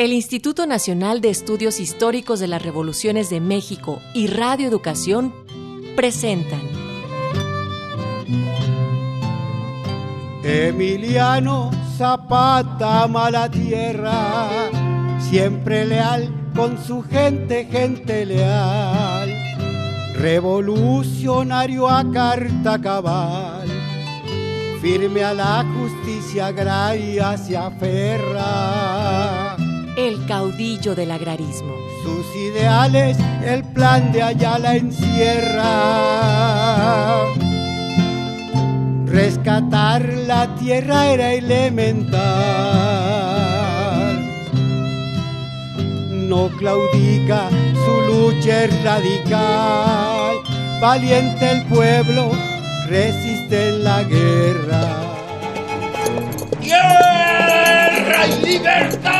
El Instituto Nacional de Estudios Históricos de las Revoluciones de México y Radio Educación presentan. Emiliano Zapata mala tierra, siempre leal con su gente, gente leal, revolucionario a carta cabal, firme a la justicia agraria se aferra el caudillo del agrarismo. Sus ideales, el plan de Ayala encierra. Rescatar la tierra era elemental. No claudica, su lucha es radical. Valiente el pueblo, resiste en la guerra. ¡Guerra y libertad!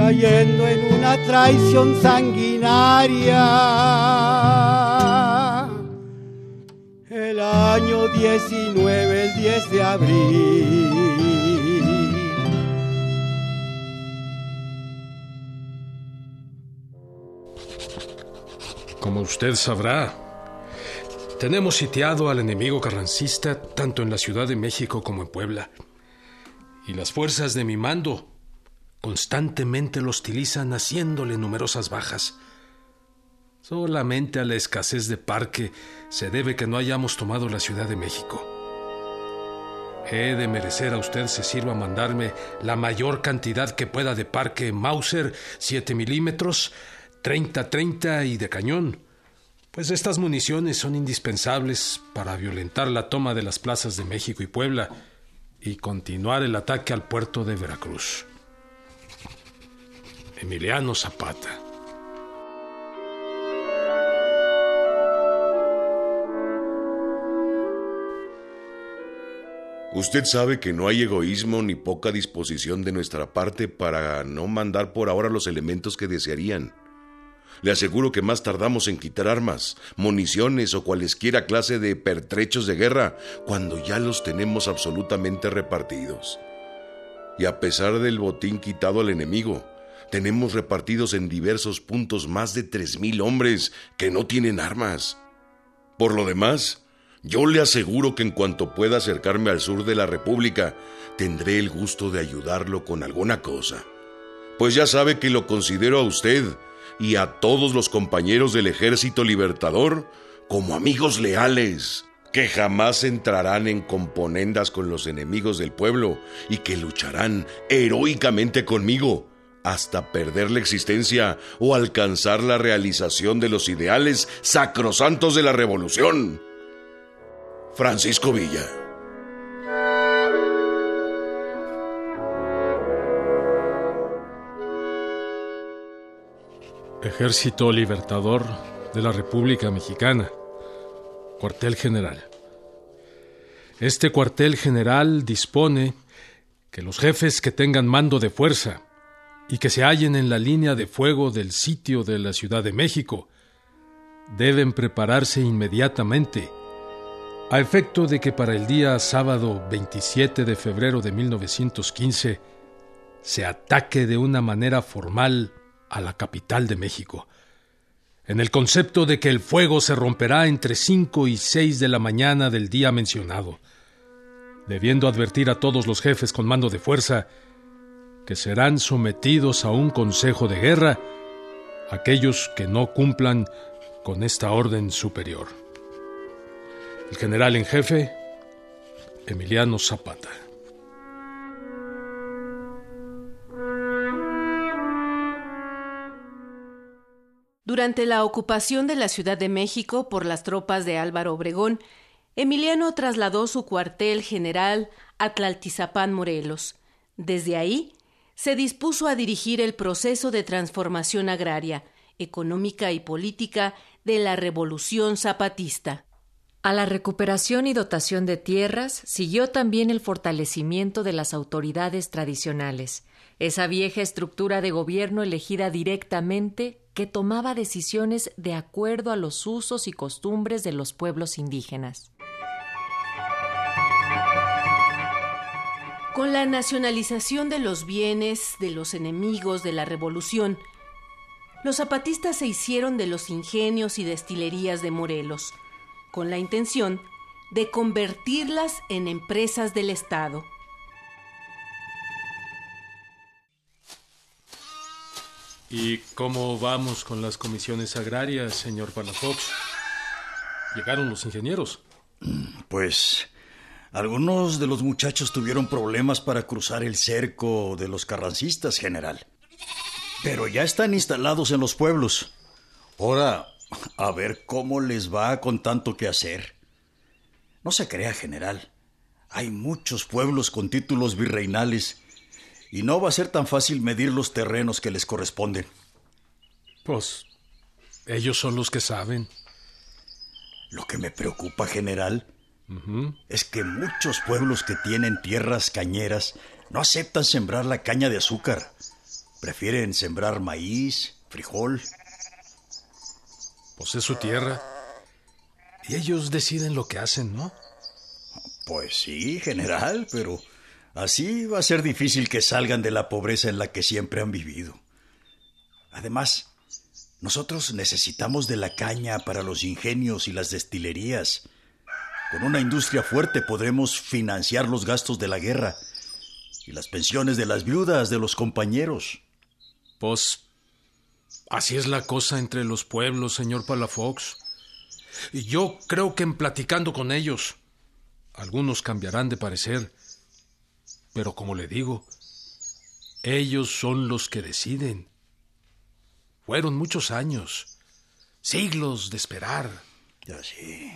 cayendo en una traición sanguinaria. El año 19, el 10 de abril. Como usted sabrá, tenemos sitiado al enemigo carrancista tanto en la Ciudad de México como en Puebla. Y las fuerzas de mi mando Constantemente lo hostilizan haciéndole numerosas bajas. Solamente a la escasez de parque se debe que no hayamos tomado la Ciudad de México. He de merecer a usted se sirva mandarme la mayor cantidad que pueda de parque Mauser 7 milímetros, 30-30 y de cañón, pues estas municiones son indispensables para violentar la toma de las plazas de México y Puebla y continuar el ataque al puerto de Veracruz. Emiliano Zapata. Usted sabe que no hay egoísmo ni poca disposición de nuestra parte para no mandar por ahora los elementos que desearían. Le aseguro que más tardamos en quitar armas, municiones o cualesquiera clase de pertrechos de guerra cuando ya los tenemos absolutamente repartidos. Y a pesar del botín quitado al enemigo, tenemos repartidos en diversos puntos más de tres mil hombres que no tienen armas. Por lo demás, yo le aseguro que en cuanto pueda acercarme al sur de la República, tendré el gusto de ayudarlo con alguna cosa. Pues ya sabe que lo considero a usted y a todos los compañeros del Ejército Libertador como amigos leales, que jamás entrarán en componendas con los enemigos del pueblo y que lucharán heroicamente conmigo hasta perder la existencia o alcanzar la realización de los ideales sacrosantos de la revolución. Francisco Villa. Ejército Libertador de la República Mexicana. Cuartel General. Este cuartel general dispone que los jefes que tengan mando de fuerza y que se hallen en la línea de fuego del sitio de la Ciudad de México, deben prepararse inmediatamente, a efecto de que para el día sábado 27 de febrero de 1915 se ataque de una manera formal a la capital de México, en el concepto de que el fuego se romperá entre 5 y 6 de la mañana del día mencionado, debiendo advertir a todos los jefes con mando de fuerza que serán sometidos a un consejo de guerra aquellos que no cumplan con esta orden superior. El general en jefe, Emiliano Zapata. Durante la ocupación de la Ciudad de México por las tropas de Álvaro Obregón, Emiliano trasladó su cuartel general a Tlaltizapán, Morelos. Desde ahí se dispuso a dirigir el proceso de transformación agraria, económica y política de la Revolución Zapatista. A la recuperación y dotación de tierras siguió también el fortalecimiento de las autoridades tradicionales, esa vieja estructura de gobierno elegida directamente que tomaba decisiones de acuerdo a los usos y costumbres de los pueblos indígenas. Con la nacionalización de los bienes de los enemigos de la revolución, los zapatistas se hicieron de los ingenios y destilerías de Morelos, con la intención de convertirlas en empresas del Estado. ¿Y cómo vamos con las comisiones agrarias, señor Palafox? Llegaron los ingenieros. Pues algunos de los muchachos tuvieron problemas para cruzar el cerco de los carrancistas, general. Pero ya están instalados en los pueblos. Ahora, a ver cómo les va con tanto que hacer. No se crea, general. Hay muchos pueblos con títulos virreinales y no va a ser tan fácil medir los terrenos que les corresponden. Pues ellos son los que saben. Lo que me preocupa, general, es que muchos pueblos que tienen tierras cañeras no aceptan sembrar la caña de azúcar. Prefieren sembrar maíz, frijol. Pues es su tierra. Y ellos deciden lo que hacen, ¿no? Pues sí, general, pero Así va a ser difícil que salgan de la pobreza en la que siempre han vivido. Además, nosotros necesitamos de la caña para los ingenios y las destilerías. Con una industria fuerte podremos financiar los gastos de la guerra y las pensiones de las viudas de los compañeros. Pues así es la cosa entre los pueblos, señor Palafox. Y yo creo que en platicando con ellos, algunos cambiarán de parecer pero como le digo, ellos son los que deciden. Fueron muchos años, siglos de esperar. Ya sí.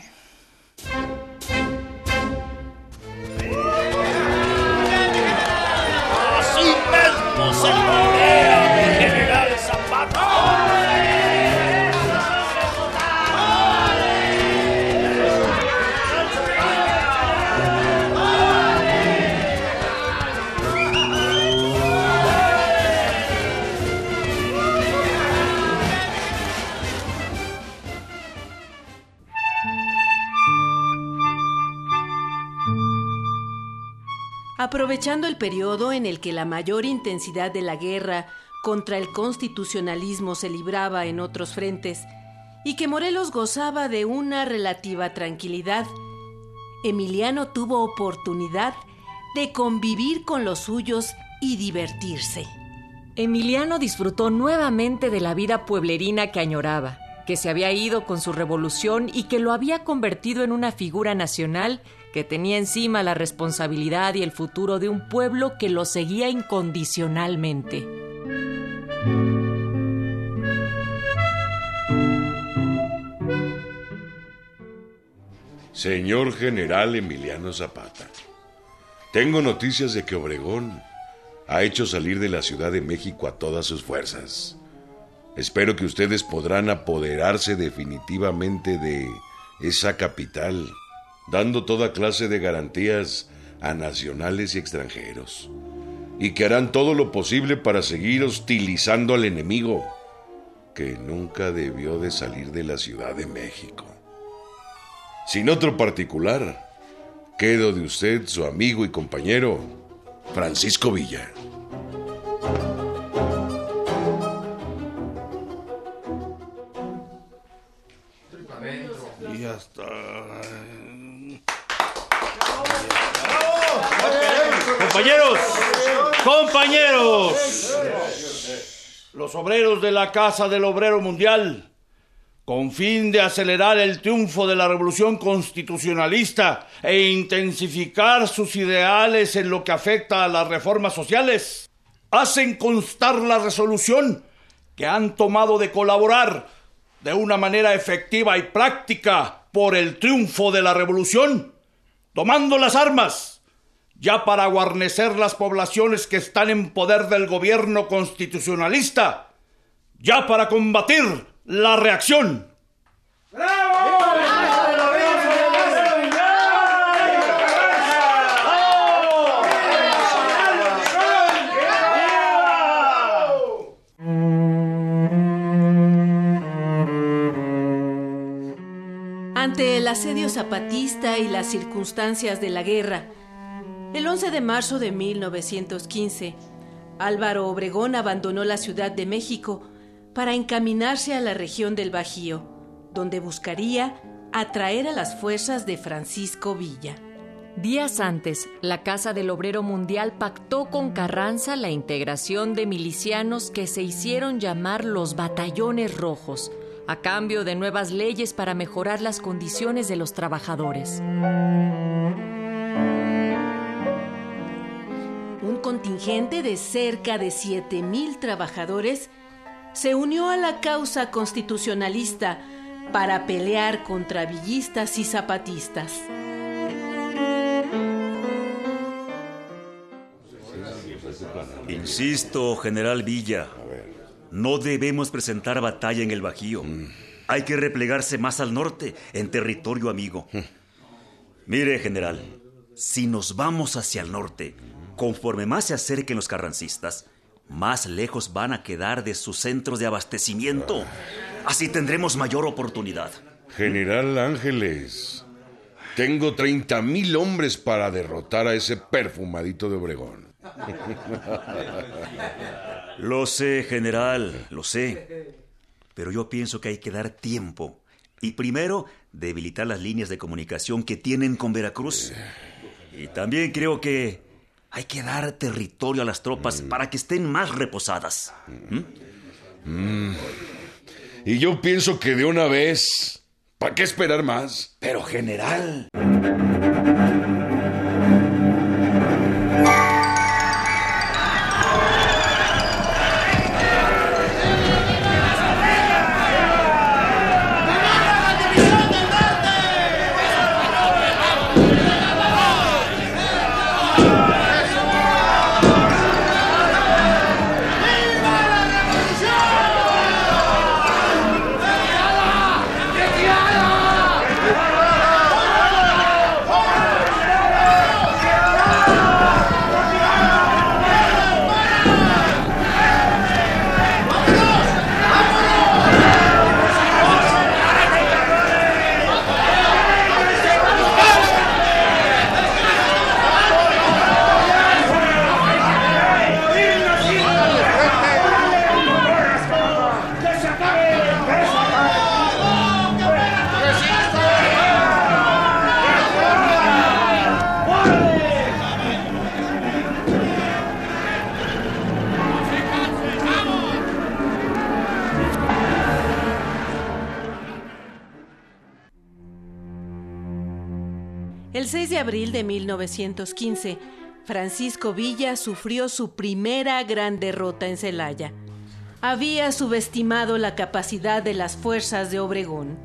Aprovechando el periodo en el que la mayor intensidad de la guerra contra el constitucionalismo se libraba en otros frentes y que Morelos gozaba de una relativa tranquilidad, Emiliano tuvo oportunidad de convivir con los suyos y divertirse. Emiliano disfrutó nuevamente de la vida pueblerina que añoraba, que se había ido con su revolución y que lo había convertido en una figura nacional que tenía encima la responsabilidad y el futuro de un pueblo que lo seguía incondicionalmente. Señor General Emiliano Zapata, tengo noticias de que Obregón ha hecho salir de la Ciudad de México a todas sus fuerzas. Espero que ustedes podrán apoderarse definitivamente de esa capital dando toda clase de garantías a nacionales y extranjeros, y que harán todo lo posible para seguir hostilizando al enemigo, que nunca debió de salir de la Ciudad de México. Sin otro particular, quedo de usted su amigo y compañero, Francisco Villa. Los obreros de la Casa del Obrero Mundial, con fin de acelerar el triunfo de la revolución constitucionalista e intensificar sus ideales en lo que afecta a las reformas sociales, hacen constar la resolución que han tomado de colaborar de una manera efectiva y práctica por el triunfo de la revolución, tomando las armas ya para guarnecer las poblaciones que están en poder del gobierno constitucionalista, ya para combatir la reacción. Ante el asedio zapatista y las circunstancias de la guerra, el 11 de marzo de 1915, Álvaro Obregón abandonó la Ciudad de México para encaminarse a la región del Bajío, donde buscaría atraer a las fuerzas de Francisco Villa. Días antes, la Casa del Obrero Mundial pactó con Carranza la integración de milicianos que se hicieron llamar los Batallones Rojos, a cambio de nuevas leyes para mejorar las condiciones de los trabajadores. Contingente de cerca de 7.000 trabajadores se unió a la causa constitucionalista para pelear contra villistas y zapatistas. Insisto, general Villa, no debemos presentar batalla en el Bajío. Hay que replegarse más al norte, en territorio amigo. Mire, general, si nos vamos hacia el norte, conforme más se acerquen los carrancistas, más lejos van a quedar de sus centros de abastecimiento. Así tendremos mayor oportunidad. General Ángeles, tengo 30 mil hombres para derrotar a ese perfumadito de Obregón. Lo sé, general, lo sé. Pero yo pienso que hay que dar tiempo. Y primero, debilitar las líneas de comunicación que tienen con Veracruz. Y también creo que hay que dar territorio a las tropas para que estén más reposadas. ¿Mm? Y yo pienso que de una vez... ¿Para qué esperar más? Pero, general... de abril de 1915, Francisco Villa sufrió su primera gran derrota en Celaya. Había subestimado la capacidad de las fuerzas de Obregón.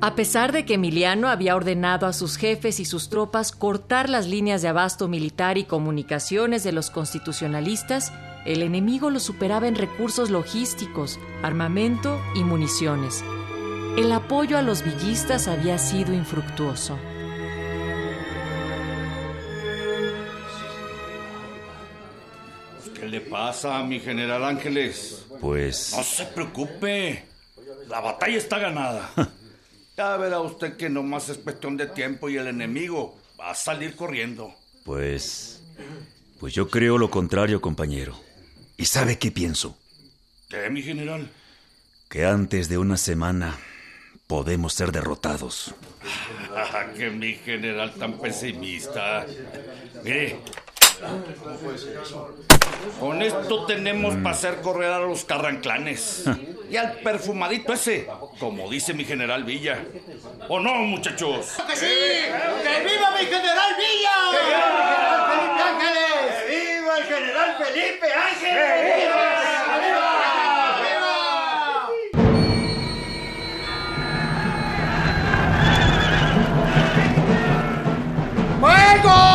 A pesar de que Emiliano había ordenado a sus jefes y sus tropas cortar las líneas de abasto militar y comunicaciones de los constitucionalistas, el enemigo los superaba en recursos logísticos, armamento y municiones. El apoyo a los villistas había sido infructuoso. Pasa mi general Ángeles? Pues... No se preocupe. La batalla está ganada. ya verá usted que nomás es cuestión de tiempo y el enemigo va a salir corriendo. Pues... Pues yo creo lo contrario, compañero. ¿Y sabe qué pienso? ¿Qué, mi general? Que antes de una semana podemos ser derrotados. que mi general tan pesimista. Mire, con esto tenemos para hacer correr a los carranclanes. y al perfumadito ese, como dice mi general Villa. ¿O no, muchachos? ¡Que sí! ¡Que viva mi general Villa! ¡Que viva mi general Felipe Ángeles! ¡Que viva el general Felipe Ángeles! ¡Viva! ¡Fuego!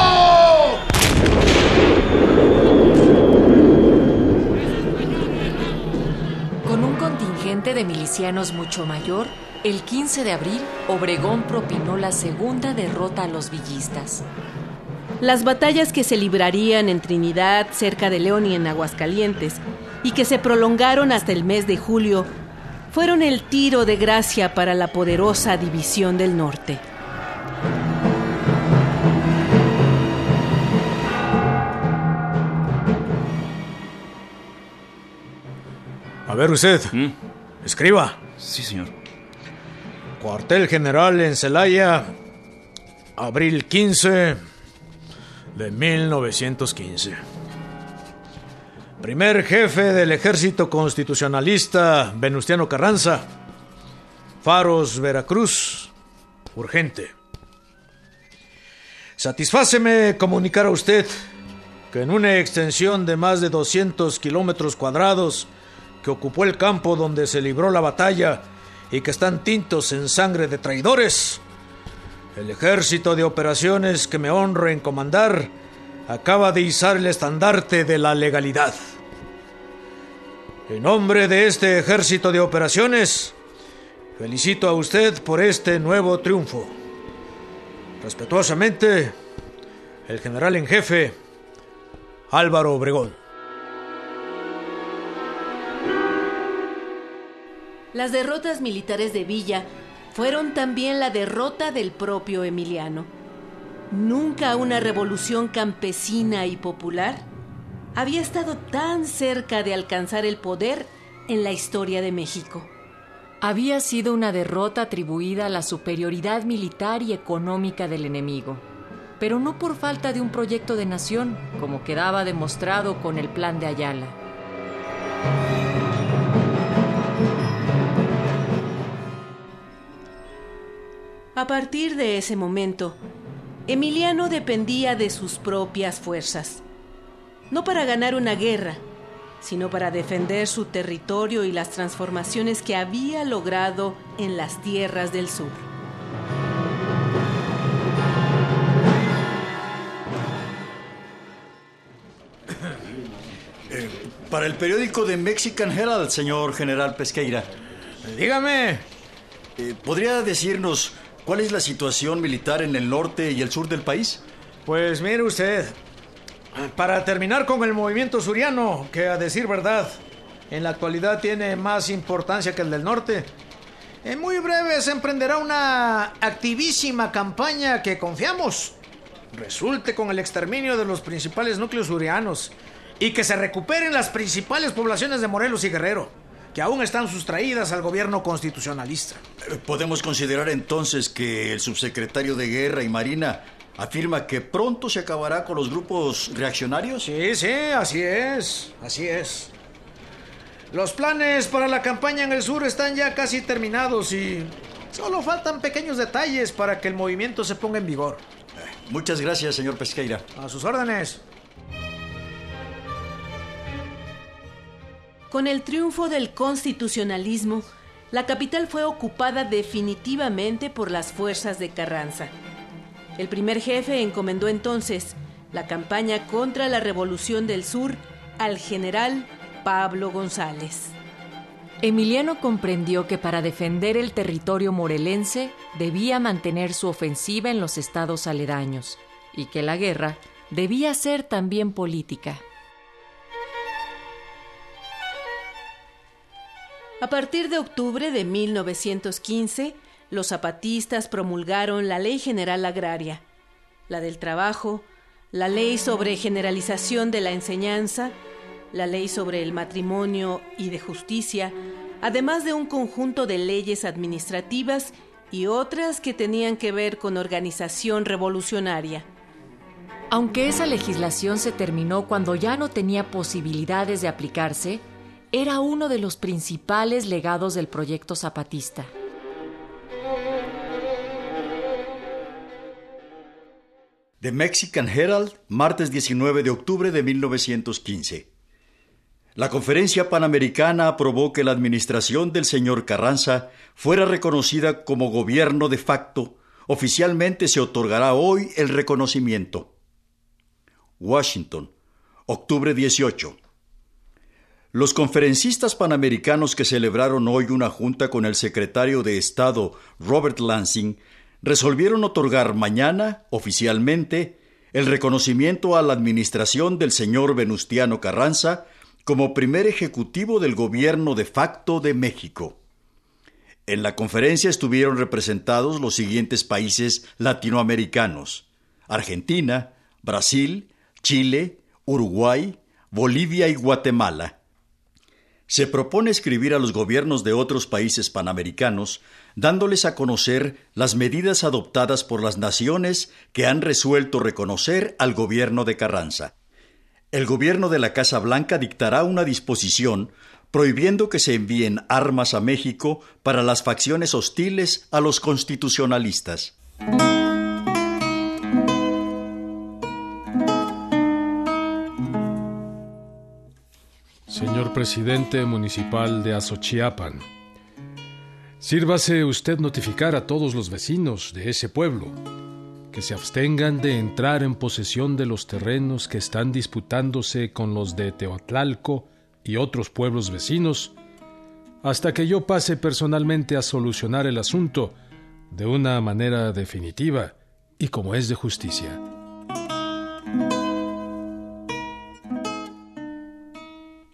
De milicianos mucho mayor, el 15 de abril, Obregón propinó la segunda derrota a los villistas. Las batallas que se librarían en Trinidad, cerca de León y en Aguascalientes, y que se prolongaron hasta el mes de julio, fueron el tiro de gracia para la poderosa División del Norte. A ver usted, ¿Mm? Escriba. Sí, señor. Cuartel General en Celaya, abril 15 de 1915. Primer jefe del ejército constitucionalista Venustiano Carranza. Faros, Veracruz. Urgente. Satisfáceme comunicar a usted que en una extensión de más de 200 kilómetros cuadrados que ocupó el campo donde se libró la batalla y que están tintos en sangre de traidores, el ejército de operaciones que me honro en comandar acaba de izar el estandarte de la legalidad. En nombre de este ejército de operaciones, felicito a usted por este nuevo triunfo. Respetuosamente, el general en jefe, Álvaro Obregón. Las derrotas militares de Villa fueron también la derrota del propio Emiliano. Nunca una revolución campesina y popular había estado tan cerca de alcanzar el poder en la historia de México. Había sido una derrota atribuida a la superioridad militar y económica del enemigo, pero no por falta de un proyecto de nación, como quedaba demostrado con el plan de Ayala. A partir de ese momento, Emiliano dependía de sus propias fuerzas, no para ganar una guerra, sino para defender su territorio y las transformaciones que había logrado en las tierras del sur. Para el periódico de Mexican Herald, señor general Pesqueira. Dígame. Eh, ¿Podría decirnos cuál es la situación militar en el norte y el sur del país? Pues mire usted, para terminar con el movimiento suriano, que a decir verdad, en la actualidad tiene más importancia que el del norte, en muy breve se emprenderá una activísima campaña que confiamos resulte con el exterminio de los principales núcleos surianos y que se recuperen las principales poblaciones de Morelos y Guerrero, que aún están sustraídas al gobierno constitucionalista. Eh, ¿Podemos considerar entonces que el subsecretario de Guerra y Marina afirma que pronto se acabará con los grupos reaccionarios? Sí, sí, así es, así es. Los planes para la campaña en el sur están ya casi terminados y solo faltan pequeños detalles para que el movimiento se ponga en vigor. Muchas gracias, señor Pesqueira. A sus órdenes. Con el triunfo del constitucionalismo, la capital fue ocupada definitivamente por las fuerzas de Carranza. El primer jefe encomendó entonces la campaña contra la Revolución del Sur al general Pablo González. Emiliano comprendió que para defender el territorio morelense debía mantener su ofensiva en los estados aledaños y que la guerra debía ser también política. A partir de octubre de 1915, los zapatistas promulgaron la Ley General Agraria, la del Trabajo, la Ley sobre Generalización de la Enseñanza, la Ley sobre el Matrimonio y de Justicia, además de un conjunto de leyes administrativas y otras que tenían que ver con organización revolucionaria. Aunque esa legislación se terminó cuando ya no tenía posibilidades de aplicarse, era uno de los principales legados del proyecto zapatista. The Mexican Herald, martes 19 de octubre de 1915. La Conferencia Panamericana aprobó que la administración del señor Carranza fuera reconocida como gobierno de facto. Oficialmente se otorgará hoy el reconocimiento. Washington, octubre 18. Los conferencistas panamericanos que celebraron hoy una junta con el secretario de Estado Robert Lansing resolvieron otorgar mañana, oficialmente, el reconocimiento a la administración del señor Venustiano Carranza como primer ejecutivo del gobierno de facto de México. En la conferencia estuvieron representados los siguientes países latinoamericanos: Argentina, Brasil, Chile, Uruguay, Bolivia y Guatemala. Se propone escribir a los gobiernos de otros países panamericanos dándoles a conocer las medidas adoptadas por las naciones que han resuelto reconocer al gobierno de Carranza. El gobierno de la Casa Blanca dictará una disposición prohibiendo que se envíen armas a México para las facciones hostiles a los constitucionalistas. Señor presidente municipal de Azochiapan, Sírvase usted notificar a todos los vecinos de ese pueblo que se abstengan de entrar en posesión de los terrenos que están disputándose con los de Teotlalco y otros pueblos vecinos, hasta que yo pase personalmente a solucionar el asunto de una manera definitiva y como es de justicia.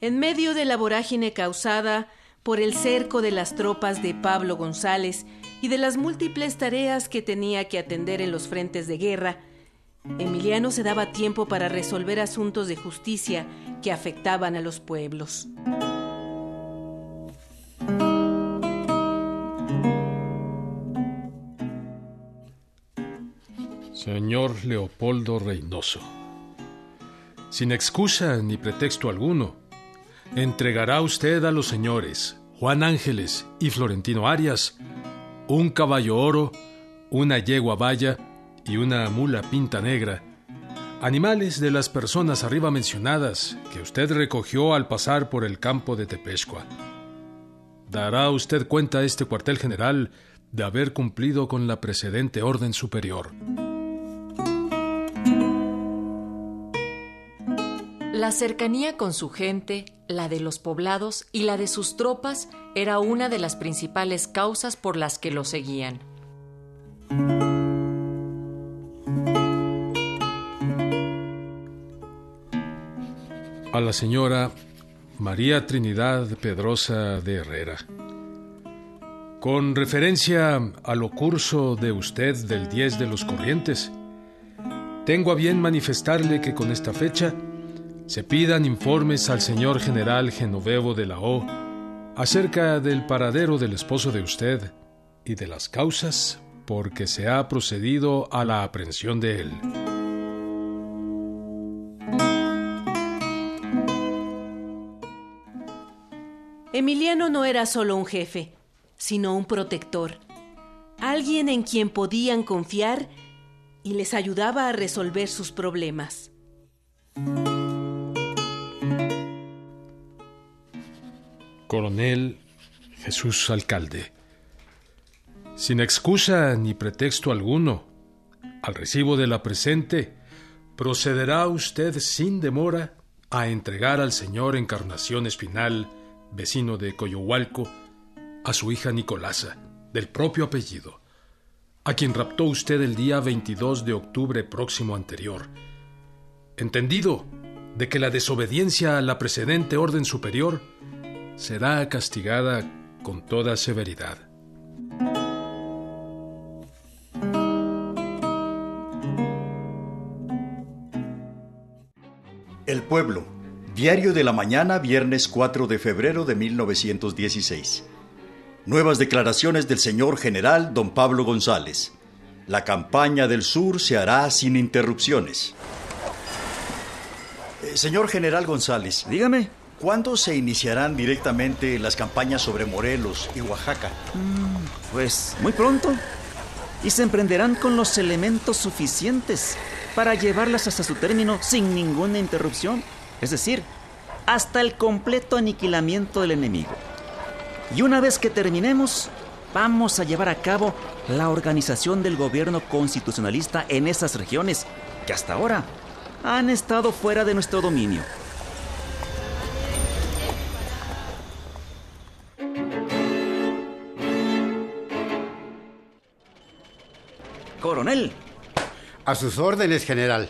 En medio de la vorágine causada por el cerco de las tropas de Pablo González y de las múltiples tareas que tenía que atender en los frentes de guerra, Emiliano se daba tiempo para resolver asuntos de justicia que afectaban a los pueblos. Señor Leopoldo Reynoso, sin excusa ni pretexto alguno, entregará usted a los señores Juan Ángeles y Florentino Arias un caballo oro, una yegua valla y una mula pinta negra, animales de las personas arriba mencionadas que usted recogió al pasar por el campo de Tepescua. Dará usted cuenta a este cuartel general de haber cumplido con la precedente orden superior. La cercanía con su gente, la de los poblados y la de sus tropas era una de las principales causas por las que lo seguían. A la señora María Trinidad Pedrosa de Herrera. Con referencia a lo curso de usted del 10 de los corrientes, tengo a bien manifestarle que con esta fecha se pidan informes al señor general Genovevo de la O acerca del paradero del esposo de usted y de las causas por que se ha procedido a la aprehensión de él. Emiliano no era solo un jefe, sino un protector, alguien en quien podían confiar y les ayudaba a resolver sus problemas. Coronel Jesús Alcalde. Sin excusa ni pretexto alguno, al recibo de la presente, procederá usted sin demora a entregar al señor Encarnación Espinal, vecino de Coyohualco, a su hija Nicolasa, del propio apellido, a quien raptó usted el día 22 de octubre próximo anterior. Entendido de que la desobediencia a la precedente orden superior será castigada con toda severidad. El Pueblo, Diario de la Mañana, viernes 4 de febrero de 1916. Nuevas declaraciones del señor general don Pablo González. La campaña del sur se hará sin interrupciones. Eh, señor general González. Dígame. ¿Cuándo se iniciarán directamente las campañas sobre Morelos y Oaxaca? Mm, pues muy pronto. Y se emprenderán con los elementos suficientes para llevarlas hasta su término sin ninguna interrupción. Es decir, hasta el completo aniquilamiento del enemigo. Y una vez que terminemos, vamos a llevar a cabo la organización del gobierno constitucionalista en esas regiones que hasta ahora han estado fuera de nuestro dominio. Coronel. A sus órdenes, general.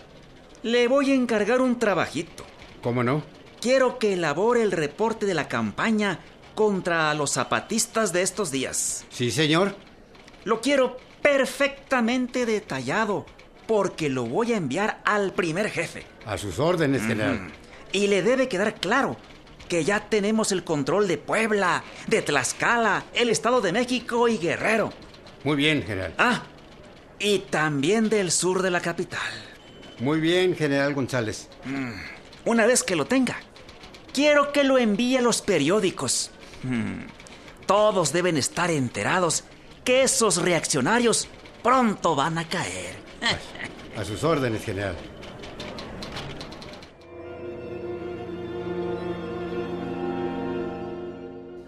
Le voy a encargar un trabajito. ¿Cómo no? Quiero que elabore el reporte de la campaña contra los zapatistas de estos días. Sí, señor. Lo quiero perfectamente detallado, porque lo voy a enviar al primer jefe. A sus órdenes, general. Y le debe quedar claro que ya tenemos el control de Puebla, de Tlaxcala, el Estado de México y Guerrero. Muy bien, general. Ah, y también del sur de la capital. Muy bien, general González. Mm, una vez que lo tenga, quiero que lo envíe a los periódicos. Mm, todos deben estar enterados que esos reaccionarios pronto van a caer. A sus órdenes, general.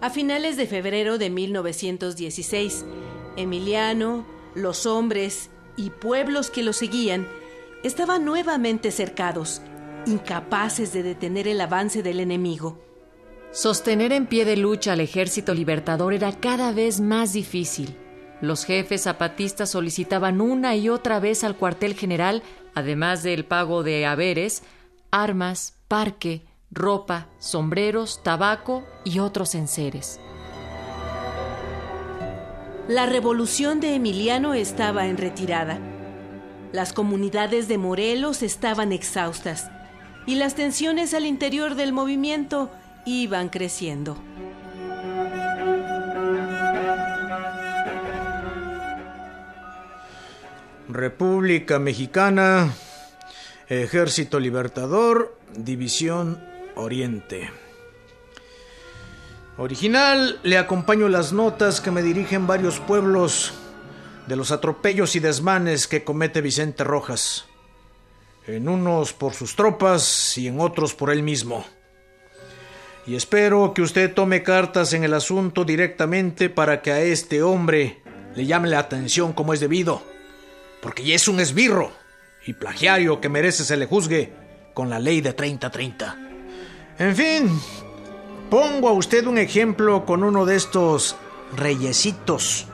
A finales de febrero de 1916, Emiliano, los hombres y pueblos que lo seguían estaban nuevamente cercados, incapaces de detener el avance del enemigo. Sostener en pie de lucha al ejército libertador era cada vez más difícil. Los jefes zapatistas solicitaban una y otra vez al cuartel general, además del pago de haberes, armas, parque, ropa, sombreros, tabaco y otros enseres. La revolución de Emiliano estaba en retirada. Las comunidades de Morelos estaban exhaustas y las tensiones al interior del movimiento iban creciendo. República Mexicana, Ejército Libertador, División Oriente. Original, le acompaño las notas que me dirigen varios pueblos de los atropellos y desmanes que comete Vicente Rojas, en unos por sus tropas y en otros por él mismo. Y espero que usted tome cartas en el asunto directamente para que a este hombre le llame la atención como es debido, porque ya es un esbirro y plagiario que merece se le juzgue con la ley de 30-30. En fin, pongo a usted un ejemplo con uno de estos reyesitos,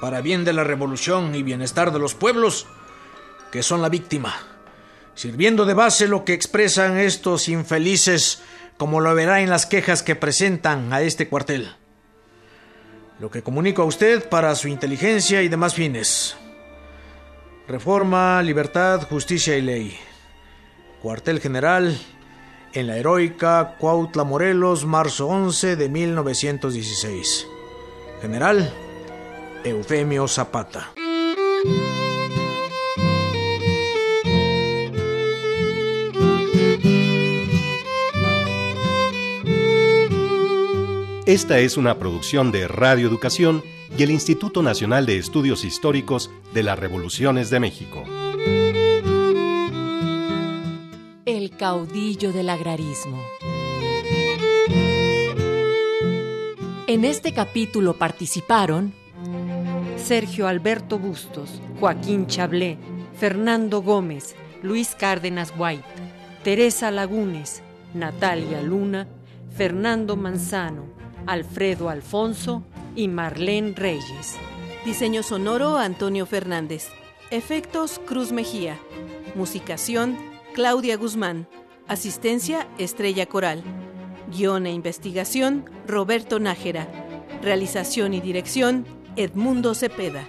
para bien de la revolución y bienestar de los pueblos, que son la víctima, sirviendo de base lo que expresan estos infelices, como lo verá en las quejas que presentan a este cuartel. Lo que comunico a usted para su inteligencia y demás fines. Reforma, libertad, justicia y ley. Cuartel General, en la heroica Cuautla Morelos, marzo 11 de 1916. General Eufemio Zapata. Esta es una producción de Radio Educación y el Instituto Nacional de Estudios Históricos de las Revoluciones de México. Caudillo del agrarismo. En este capítulo participaron Sergio Alberto Bustos, Joaquín Chablé, Fernando Gómez, Luis Cárdenas White, Teresa Lagunes, Natalia Luna, Fernando Manzano, Alfredo Alfonso y Marlene Reyes. Diseño sonoro Antonio Fernández. Efectos Cruz Mejía. Musicación Claudia Guzmán. Asistencia Estrella Coral. Guión e investigación Roberto Nájera. Realización y dirección Edmundo Cepeda.